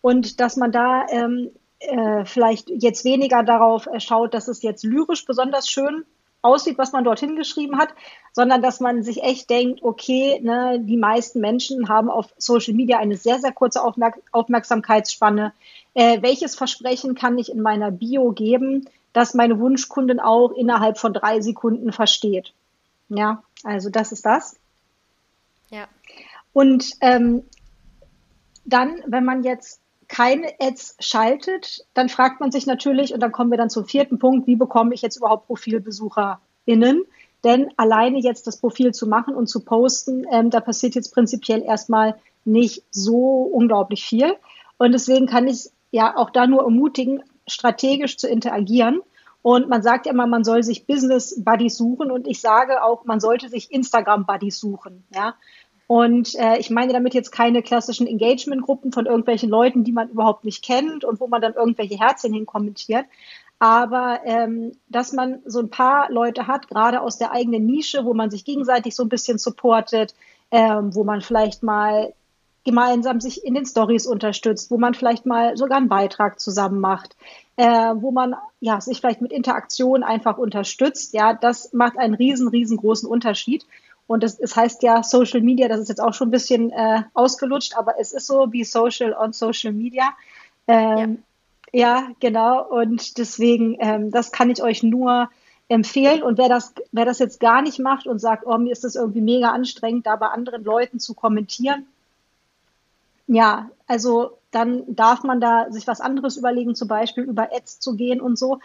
Und dass man da ähm, äh, vielleicht jetzt weniger darauf schaut, dass es jetzt lyrisch besonders schön aussieht, was man dorthin geschrieben hat, sondern dass man sich echt denkt, okay, ne, die meisten Menschen haben auf Social Media eine sehr, sehr kurze Aufmerk Aufmerksamkeitsspanne. Äh, welches Versprechen kann ich in meiner Bio geben, dass meine Wunschkundin auch innerhalb von drei Sekunden versteht. Ja, also das ist das. Ja. Und ähm, dann, wenn man jetzt keine Ads schaltet, dann fragt man sich natürlich, und dann kommen wir dann zum vierten Punkt, wie bekomme ich jetzt überhaupt ProfilbesucherInnen? Denn alleine jetzt das Profil zu machen und zu posten, ähm, da passiert jetzt prinzipiell erstmal nicht so unglaublich viel. Und deswegen kann ich ja auch da nur ermutigen, strategisch zu interagieren. Und man sagt ja immer, man soll sich Business Buddies suchen und ich sage auch, man sollte sich Instagram Buddies suchen. Ja, Und äh, ich meine damit jetzt keine klassischen Engagement-Gruppen von irgendwelchen Leuten, die man überhaupt nicht kennt und wo man dann irgendwelche Herzchen hin kommentiert. Aber ähm, dass man so ein paar Leute hat, gerade aus der eigenen Nische, wo man sich gegenseitig so ein bisschen supportet, ähm, wo man vielleicht mal gemeinsam sich in den Stories unterstützt, wo man vielleicht mal sogar einen Beitrag zusammen macht, äh, wo man ja sich vielleicht mit Interaktion einfach unterstützt. Ja, das macht einen riesen, riesengroßen Unterschied. Und es, es heißt ja Social Media, das ist jetzt auch schon ein bisschen äh, ausgelutscht, aber es ist so wie Social on Social Media. Ähm, ja. ja. genau. Und deswegen, ähm, das kann ich euch nur empfehlen. Und wer das, wer das jetzt gar nicht macht und sagt, oh, mir ist das irgendwie mega anstrengend, da bei anderen Leuten zu kommentieren, ja, also dann darf man da sich was anderes überlegen, zum Beispiel über Ads zu gehen und so.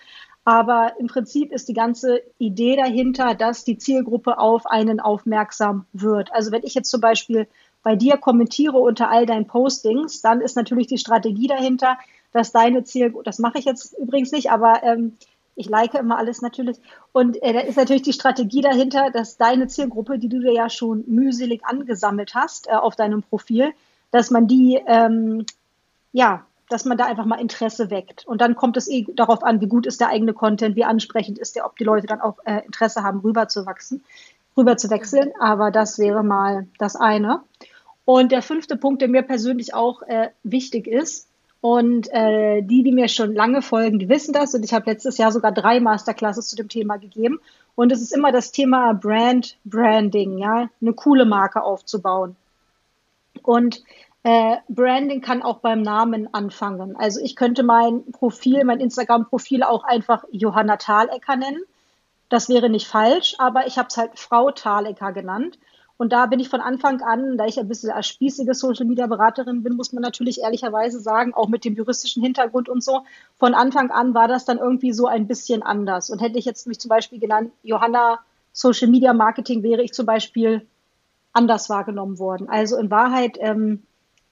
Aber im Prinzip ist die ganze Idee dahinter, dass die Zielgruppe auf einen aufmerksam wird. Also wenn ich jetzt zum Beispiel bei dir kommentiere unter all deinen Postings, dann ist natürlich die Strategie dahinter, dass deine Zielgruppe, das mache ich jetzt übrigens nicht, aber ähm, ich like immer alles natürlich. Und äh, da ist natürlich die Strategie dahinter, dass deine Zielgruppe, die du dir ja schon mühselig angesammelt hast äh, auf deinem Profil, dass man die ähm, ja dass man da einfach mal Interesse weckt. Und dann kommt es eh darauf an, wie gut ist der eigene Content, wie ansprechend ist der, ob die Leute dann auch äh, Interesse haben, rüber zu wachsen, rüber zu wechseln. Aber das wäre mal das eine. Und der fünfte Punkt, der mir persönlich auch äh, wichtig ist, und äh, die, die mir schon lange folgen, die wissen das. Und ich habe letztes Jahr sogar drei Masterclasses zu dem Thema gegeben. Und es ist immer das Thema Brand, Branding, ja, eine coole Marke aufzubauen. Und äh, Branding kann auch beim Namen anfangen. Also ich könnte mein Profil, mein Instagram-Profil auch einfach Johanna Thalecker nennen. Das wäre nicht falsch, aber ich habe es halt Frau Thalecker genannt. Und da bin ich von Anfang an, da ich ein bisschen als spießige Social Media Beraterin bin, muss man natürlich ehrlicherweise sagen, auch mit dem juristischen Hintergrund und so, von Anfang an war das dann irgendwie so ein bisschen anders. Und hätte ich jetzt mich zum Beispiel genannt, Johanna Social Media Marketing, wäre ich zum Beispiel anders wahrgenommen worden. Also in Wahrheit ähm,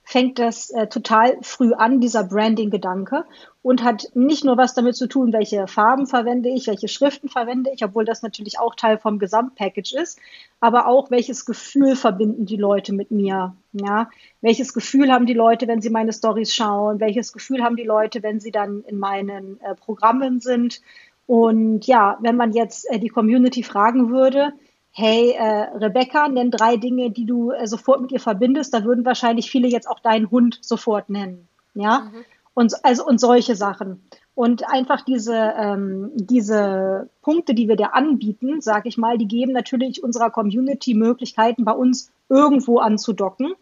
fängt das äh, total früh an, dieser Branding-Gedanke, und hat nicht nur was damit zu tun, welche Farben verwende ich, welche Schriften verwende ich, obwohl das natürlich auch Teil vom Gesamtpackage ist, aber auch welches Gefühl verbinden die Leute mit mir, ja, welches Gefühl haben die Leute, wenn sie meine Stories schauen, welches Gefühl haben die Leute, wenn sie dann in meinen äh, Programmen sind? Und ja, wenn man jetzt äh, die Community fragen würde, hey, äh, Rebecca, nenn drei Dinge, die du äh, sofort mit ihr verbindest. Da würden wahrscheinlich viele jetzt auch deinen Hund sofort nennen. Ja. Mhm. Und, also, und solche Sachen. Und einfach diese, ähm, diese Punkte, die wir dir anbieten, sage ich mal, die geben natürlich unserer Community Möglichkeiten, bei uns irgendwo anzudocken.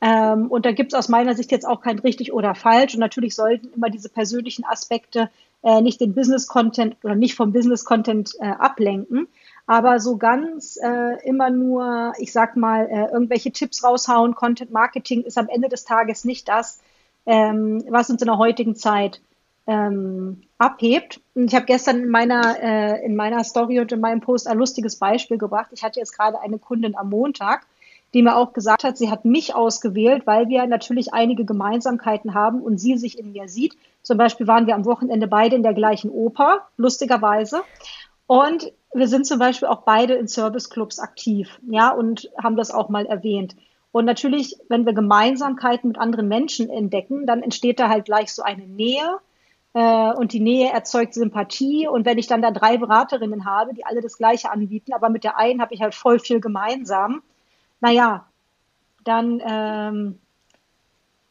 Ähm, und da gibt es aus meiner Sicht jetzt auch kein richtig oder falsch. Und natürlich sollten immer diese persönlichen Aspekte äh, nicht den Business-Content oder nicht vom Business-Content äh, ablenken. Aber so ganz äh, immer nur, ich sag mal, äh, irgendwelche Tipps raushauen, Content Marketing ist am Ende des Tages nicht das, ähm, was uns in der heutigen Zeit ähm, abhebt. Und ich habe gestern in meiner, äh, in meiner Story und in meinem Post ein lustiges Beispiel gebracht. Ich hatte jetzt gerade eine Kundin am Montag, die mir auch gesagt hat, sie hat mich ausgewählt, weil wir natürlich einige Gemeinsamkeiten haben und sie sich in mir sieht. Zum Beispiel waren wir am Wochenende beide in der gleichen Oper, lustigerweise. Und wir sind zum Beispiel auch beide in Serviceclubs aktiv, ja, und haben das auch mal erwähnt. Und natürlich, wenn wir Gemeinsamkeiten mit anderen Menschen entdecken, dann entsteht da halt gleich so eine Nähe. Äh, und die Nähe erzeugt Sympathie. Und wenn ich dann da drei Beraterinnen habe, die alle das Gleiche anbieten, aber mit der einen habe ich halt voll viel gemeinsam, naja, dann ähm,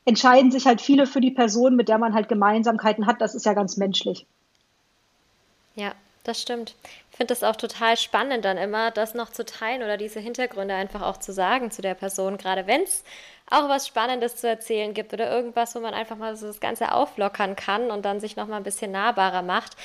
entscheiden sich halt viele für die Person, mit der man halt Gemeinsamkeiten hat. Das ist ja ganz menschlich. Ja, das stimmt. Ich finde das auch total spannend, dann immer das noch zu teilen oder diese Hintergründe einfach auch zu sagen zu der Person, gerade wenn es auch was Spannendes zu erzählen gibt oder irgendwas, wo man einfach mal so das Ganze auflockern kann und dann sich noch mal ein bisschen nahbarer macht.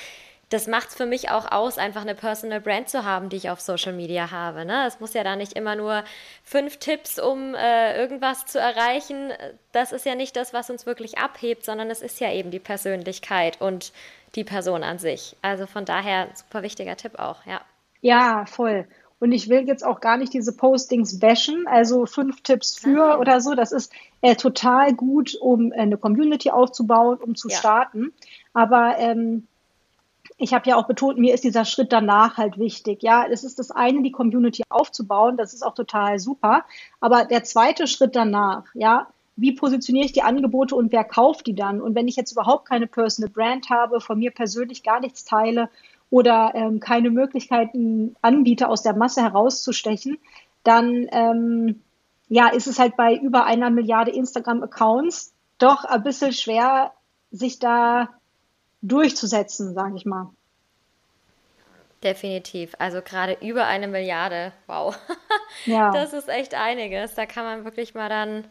Das macht es für mich auch aus, einfach eine Personal Brand zu haben, die ich auf Social Media habe. Ne? Es muss ja da nicht immer nur fünf Tipps, um äh, irgendwas zu erreichen. Das ist ja nicht das, was uns wirklich abhebt, sondern es ist ja eben die Persönlichkeit und die Person an sich. Also von daher super wichtiger Tipp auch, ja. Ja, voll. Und ich will jetzt auch gar nicht diese Postings bashen, also fünf Tipps für okay. oder so. Das ist äh, total gut, um äh, eine Community aufzubauen, um zu ja. starten. Aber ähm, ich habe ja auch betont, mir ist dieser Schritt danach halt wichtig. Ja, es ist das eine, die Community aufzubauen, das ist auch total super. Aber der zweite Schritt danach, ja, wie positioniere ich die Angebote und wer kauft die dann? Und wenn ich jetzt überhaupt keine Personal Brand habe, von mir persönlich gar nichts teile oder ähm, keine Möglichkeiten anbiete, aus der Masse herauszustechen, dann ähm, ja, ist es halt bei über einer Milliarde Instagram-Accounts doch ein bisschen schwer, sich da durchzusetzen, sage ich mal. Definitiv. Also gerade über eine Milliarde. Wow. Ja. Das ist echt einiges. Da kann man wirklich mal dann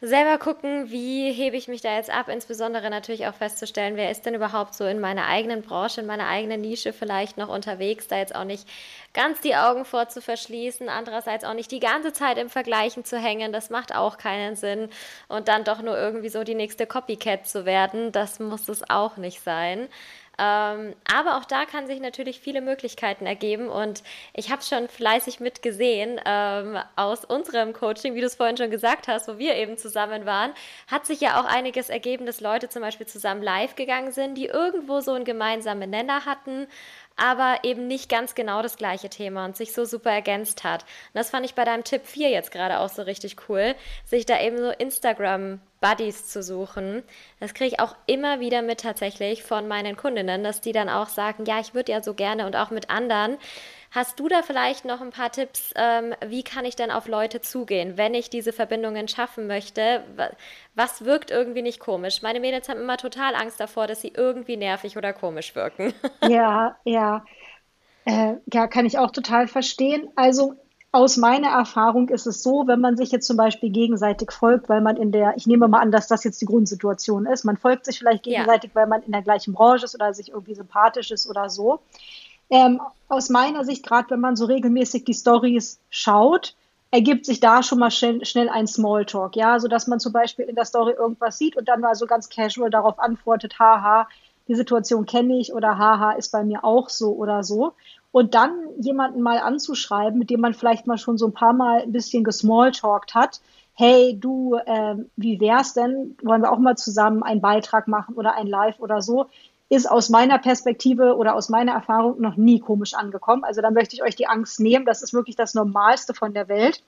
selber gucken, wie hebe ich mich da jetzt ab, insbesondere natürlich auch festzustellen, wer ist denn überhaupt so in meiner eigenen Branche, in meiner eigenen Nische vielleicht noch unterwegs, da jetzt auch nicht ganz die Augen vor zu verschließen, andererseits auch nicht die ganze Zeit im Vergleichen zu hängen, das macht auch keinen Sinn und dann doch nur irgendwie so die nächste Copycat zu werden, das muss es auch nicht sein. Ähm, aber auch da kann sich natürlich viele Möglichkeiten ergeben und ich habe schon fleißig mitgesehen ähm, aus unserem Coaching, wie du es vorhin schon gesagt hast, wo wir eben zusammen waren, hat sich ja auch einiges ergeben, dass Leute zum Beispiel zusammen live gegangen sind, die irgendwo so einen gemeinsamen Nenner hatten aber eben nicht ganz genau das gleiche Thema und sich so super ergänzt hat. Und das fand ich bei deinem Tipp 4 jetzt gerade auch so richtig cool, sich da eben so Instagram Buddies zu suchen. Das kriege ich auch immer wieder mit tatsächlich von meinen Kundinnen, dass die dann auch sagen, ja, ich würde ja so gerne und auch mit anderen. Hast du da vielleicht noch ein paar Tipps, ähm, wie kann ich denn auf Leute zugehen, wenn ich diese Verbindungen schaffen möchte? Was wirkt irgendwie nicht komisch? Meine Mädels haben immer total Angst davor, dass sie irgendwie nervig oder komisch wirken. Ja, ja. Äh, ja, kann ich auch total verstehen. Also aus meiner Erfahrung ist es so, wenn man sich jetzt zum Beispiel gegenseitig folgt, weil man in der, ich nehme mal an, dass das jetzt die Grundsituation ist, man folgt sich vielleicht gegenseitig, ja. weil man in der gleichen Branche ist oder sich irgendwie sympathisch ist oder so. Ähm, aus meiner Sicht, gerade wenn man so regelmäßig die Stories schaut, ergibt sich da schon mal schnell, schnell ein Smalltalk, ja, so dass man zum Beispiel in der Story irgendwas sieht und dann mal so ganz casual darauf antwortet, haha, die Situation kenne ich oder haha, ist bei mir auch so oder so. Und dann jemanden mal anzuschreiben, mit dem man vielleicht mal schon so ein paar Mal ein bisschen gesmalltalkt hat. Hey, du, äh, wie wär's denn? Wollen wir auch mal zusammen einen Beitrag machen oder ein Live oder so? Ist aus meiner Perspektive oder aus meiner Erfahrung noch nie komisch angekommen. Also da möchte ich euch die Angst nehmen. Das ist wirklich das Normalste von der Welt.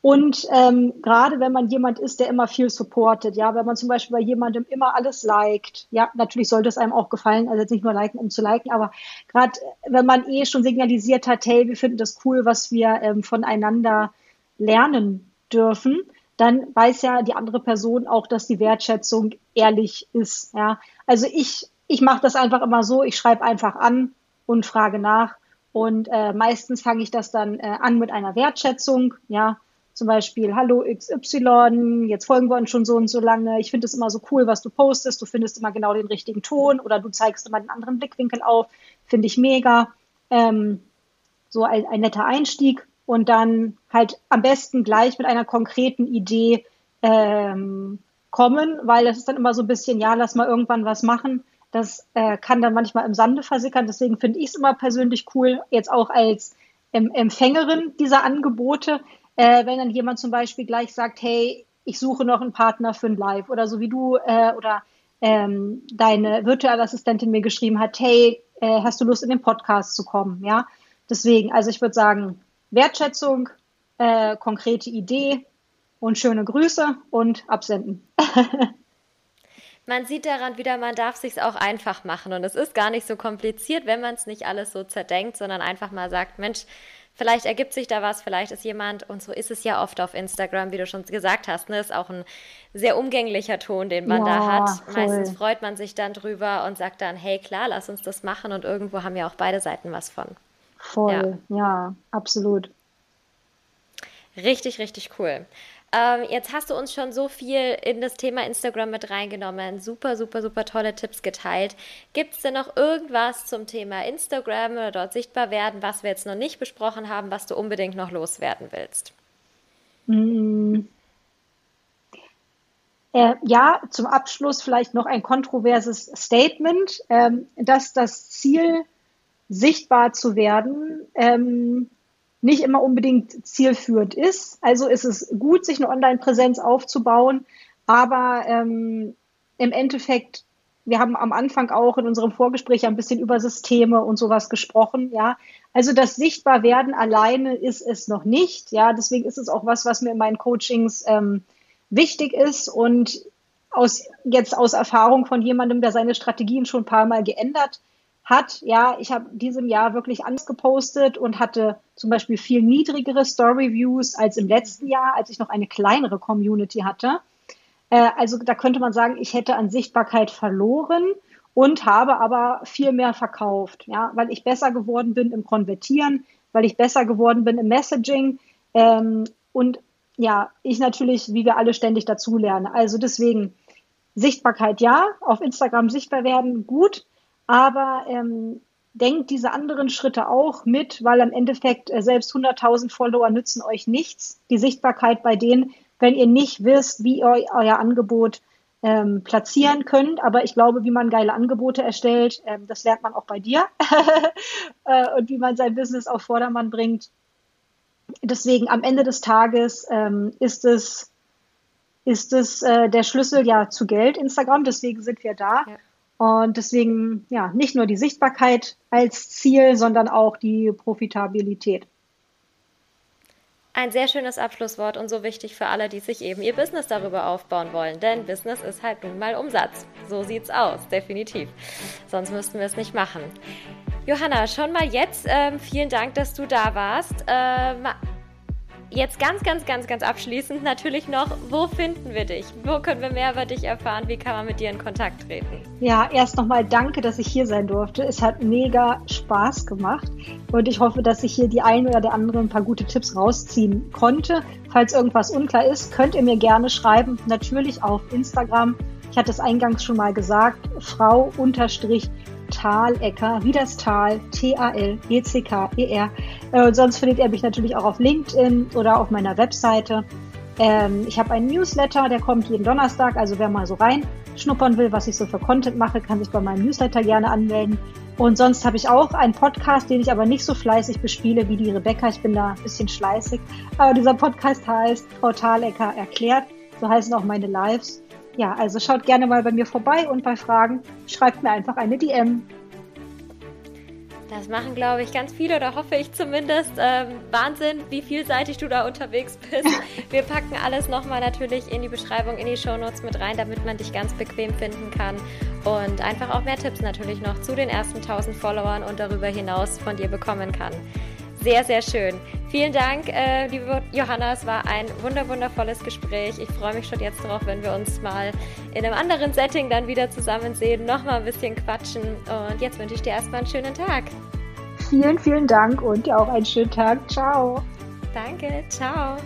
Und ähm, gerade wenn man jemand ist, der immer viel supportet, ja, wenn man zum Beispiel bei jemandem immer alles liked, ja, natürlich sollte es einem auch gefallen, also jetzt nicht nur liken, um zu liken, aber gerade wenn man eh schon signalisiert hat, hey, wir finden das cool, was wir ähm, voneinander lernen dürfen, dann weiß ja die andere Person auch, dass die Wertschätzung ehrlich ist, ja. Also ich, ich mache das einfach immer so, ich schreibe einfach an und frage nach und äh, meistens fange ich das dann äh, an mit einer Wertschätzung, ja, zum Beispiel, hallo XY, jetzt folgen wir uns schon so und so lange. Ich finde es immer so cool, was du postest. Du findest immer genau den richtigen Ton oder du zeigst immer den anderen Blickwinkel auf. Finde ich mega. Ähm, so ein, ein netter Einstieg und dann halt am besten gleich mit einer konkreten Idee ähm, kommen, weil das ist dann immer so ein bisschen, ja, lass mal irgendwann was machen. Das äh, kann dann manchmal im Sande versickern. Deswegen finde ich es immer persönlich cool, jetzt auch als ähm, Empfängerin dieser Angebote, äh, wenn dann jemand zum Beispiel gleich sagt, hey, ich suche noch einen Partner für ein Live oder so wie du äh, oder ähm, deine virtuelle Assistentin mir geschrieben hat, hey, äh, hast du Lust in den Podcast zu kommen? Ja, deswegen, also ich würde sagen, Wertschätzung, äh, konkrete Idee und schöne Grüße und absenden. man sieht daran wieder, man darf sich auch einfach machen und es ist gar nicht so kompliziert, wenn man es nicht alles so zerdenkt, sondern einfach mal sagt, Mensch, vielleicht ergibt sich da was, vielleicht ist jemand, und so ist es ja oft auf Instagram, wie du schon gesagt hast, ne, ist auch ein sehr umgänglicher Ton, den man ja, da hat. Voll. Meistens freut man sich dann drüber und sagt dann, hey klar, lass uns das machen und irgendwo haben ja auch beide Seiten was von. Voll, ja, ja absolut. Richtig, richtig cool. Ähm, jetzt hast du uns schon so viel in das Thema Instagram mit reingenommen. Super, super, super tolle Tipps geteilt. Gibt es denn noch irgendwas zum Thema Instagram oder dort sichtbar werden, was wir jetzt noch nicht besprochen haben, was du unbedingt noch loswerden willst? Mm. Äh, ja, zum Abschluss vielleicht noch ein kontroverses Statement, ähm, dass das Ziel, sichtbar zu werden, ähm, nicht immer unbedingt zielführend ist. Also ist es gut, sich eine Online-Präsenz aufzubauen, aber ähm, im Endeffekt wir haben am Anfang auch in unserem Vorgespräch ein bisschen über Systeme und sowas gesprochen, ja. Also das Sichtbarwerden alleine ist es noch nicht, ja. Deswegen ist es auch was, was mir in meinen Coachings ähm, wichtig ist und aus, jetzt aus Erfahrung von jemandem, der seine Strategien schon ein paar Mal geändert hat, ja, ich habe diesem Jahr wirklich anders gepostet und hatte zum Beispiel viel niedrigere Story-Views als im letzten Jahr, als ich noch eine kleinere Community hatte. Äh, also da könnte man sagen, ich hätte an Sichtbarkeit verloren und habe aber viel mehr verkauft, ja, weil ich besser geworden bin im Konvertieren, weil ich besser geworden bin im Messaging ähm, und ja, ich natürlich, wie wir alle ständig dazulernen. Also deswegen Sichtbarkeit ja, auf Instagram sichtbar werden gut, aber ähm, denkt diese anderen Schritte auch mit, weil am Endeffekt äh, selbst 100.000 Follower nützen euch nichts. Die Sichtbarkeit bei denen, wenn ihr nicht wisst, wie ihr euer Angebot ähm, platzieren könnt. Aber ich glaube, wie man geile Angebote erstellt, ähm, das lernt man auch bei dir. äh, und wie man sein Business auf Vordermann bringt. Deswegen am Ende des Tages ähm, ist es, ist es äh, der Schlüssel ja zu Geld, Instagram. Deswegen sind wir da. Ja. Und deswegen, ja, nicht nur die Sichtbarkeit als Ziel, sondern auch die Profitabilität. Ein sehr schönes Abschlusswort und so wichtig für alle, die sich eben ihr Business darüber aufbauen wollen. Denn Business ist halt nun mal Umsatz. So sieht's aus, definitiv. Sonst müssten wir es nicht machen. Johanna, schon mal jetzt ähm, vielen Dank, dass du da warst. Ähm, Jetzt ganz, ganz, ganz, ganz abschließend natürlich noch, wo finden wir dich? Wo können wir mehr über dich erfahren? Wie kann man mit dir in Kontakt treten? Ja, erst nochmal danke, dass ich hier sein durfte. Es hat mega Spaß gemacht und ich hoffe, dass ich hier die eine oder der andere ein paar gute Tipps rausziehen konnte. Falls irgendwas unklar ist, könnt ihr mir gerne schreiben, natürlich auf Instagram. Ich hatte es eingangs schon mal gesagt, Frau unterstrich Talecker, wie das Tal, T-A-L-E-C-K-E-R. Äh, sonst findet ihr mich natürlich auch auf LinkedIn oder auf meiner Webseite. Ähm, ich habe einen Newsletter, der kommt jeden Donnerstag. Also wer mal so reinschnuppern will, was ich so für Content mache, kann sich bei meinem Newsletter gerne anmelden. Und sonst habe ich auch einen Podcast, den ich aber nicht so fleißig bespiele wie die Rebecca. Ich bin da ein bisschen schleißig. Aber dieser Podcast heißt Frau Thalecker erklärt. So heißen auch meine Lives. Ja, also schaut gerne mal bei mir vorbei und bei Fragen schreibt mir einfach eine DM. Das machen, glaube ich, ganz viele oder hoffe ich zumindest. Ähm, Wahnsinn, wie vielseitig du da unterwegs bist. Wir packen alles nochmal natürlich in die Beschreibung, in die Shownotes mit rein, damit man dich ganz bequem finden kann. Und einfach auch mehr Tipps natürlich noch zu den ersten 1000 Followern und darüber hinaus von dir bekommen kann. Sehr, sehr schön. Vielen Dank, äh, liebe Johanna. Es war ein wunder, wundervolles Gespräch. Ich freue mich schon jetzt darauf, wenn wir uns mal in einem anderen Setting dann wieder zusammen sehen, nochmal ein bisschen quatschen. Und jetzt wünsche ich dir erstmal einen schönen Tag. Vielen, vielen Dank und dir auch einen schönen Tag. Ciao. Danke. Ciao.